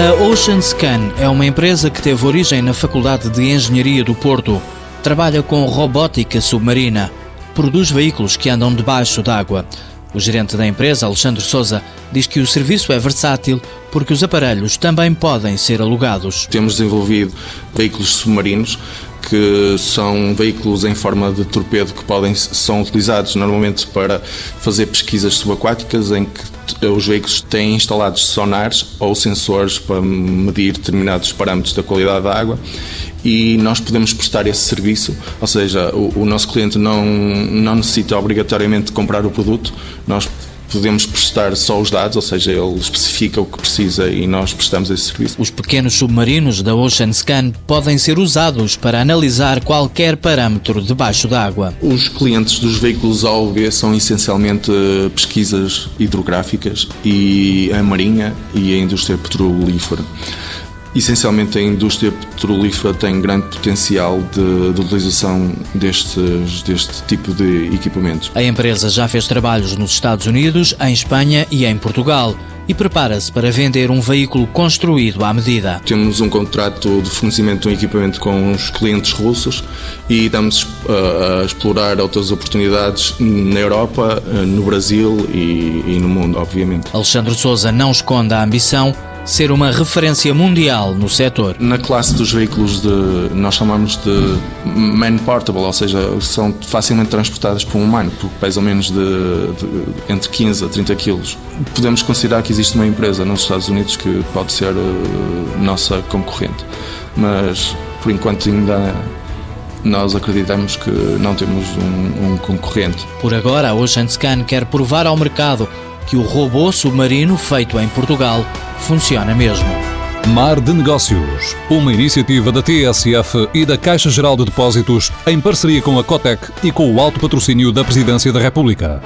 A Ocean Scan é uma empresa que teve origem na Faculdade de Engenharia do Porto. Trabalha com robótica submarina. Produz veículos que andam debaixo d'água. O gerente da empresa, Alexandre Souza, diz que o serviço é versátil porque os aparelhos também podem ser alugados. Temos desenvolvido veículos submarinos que são veículos em forma de torpedo que podem são utilizados normalmente para fazer pesquisas subaquáticas em que os veículos têm instalados sonares ou sensores para medir determinados parâmetros da qualidade da água e nós podemos prestar esse serviço, ou seja, o, o nosso cliente não, não necessita obrigatoriamente comprar o produto, nós podemos prestar só os dados, ou seja, ele especifica o que precisa e nós prestamos esse serviço. Os pequenos submarinos da Ocean Scan podem ser usados para analisar qualquer parâmetro debaixo d'água. Os clientes dos veículos AOB são essencialmente eh, pesquisas hidrográficas e a marinha e a indústria petrolífera. Essencialmente, a indústria petrolífera tem grande potencial de, de, utilização destes, deste tipo de equipamentos. A empresa já fez trabalhos nos Estados Unidos, em Espanha e em Portugal e prepara-se para vender um veículo construído à medida. Temos um contrato de fornecimento de um equipamento com os clientes russos e estamos uh, a explorar outras oportunidades na Europa, uh, no Brasil e, e no mundo, obviamente. Alexandre Souza não esconde a ambição ser uma referência mundial no setor. Na classe dos veículos de nós chamamos de man portable, ou seja, são facilmente transportadas por um humano, porque pesam menos de, de, entre 15 a 30 quilos. Podemos considerar que existe uma empresa nos Estados Unidos que pode ser uh, nossa concorrente, mas por enquanto ainda nós acreditamos que não temos um, um concorrente. Por agora, a Ocean Scan quer provar ao mercado que o robô submarino feito em Portugal funciona mesmo. Mar de Negócios, uma iniciativa da TSF e da Caixa Geral de Depósitos em parceria com a Cotec e com o alto patrocínio da Presidência da República.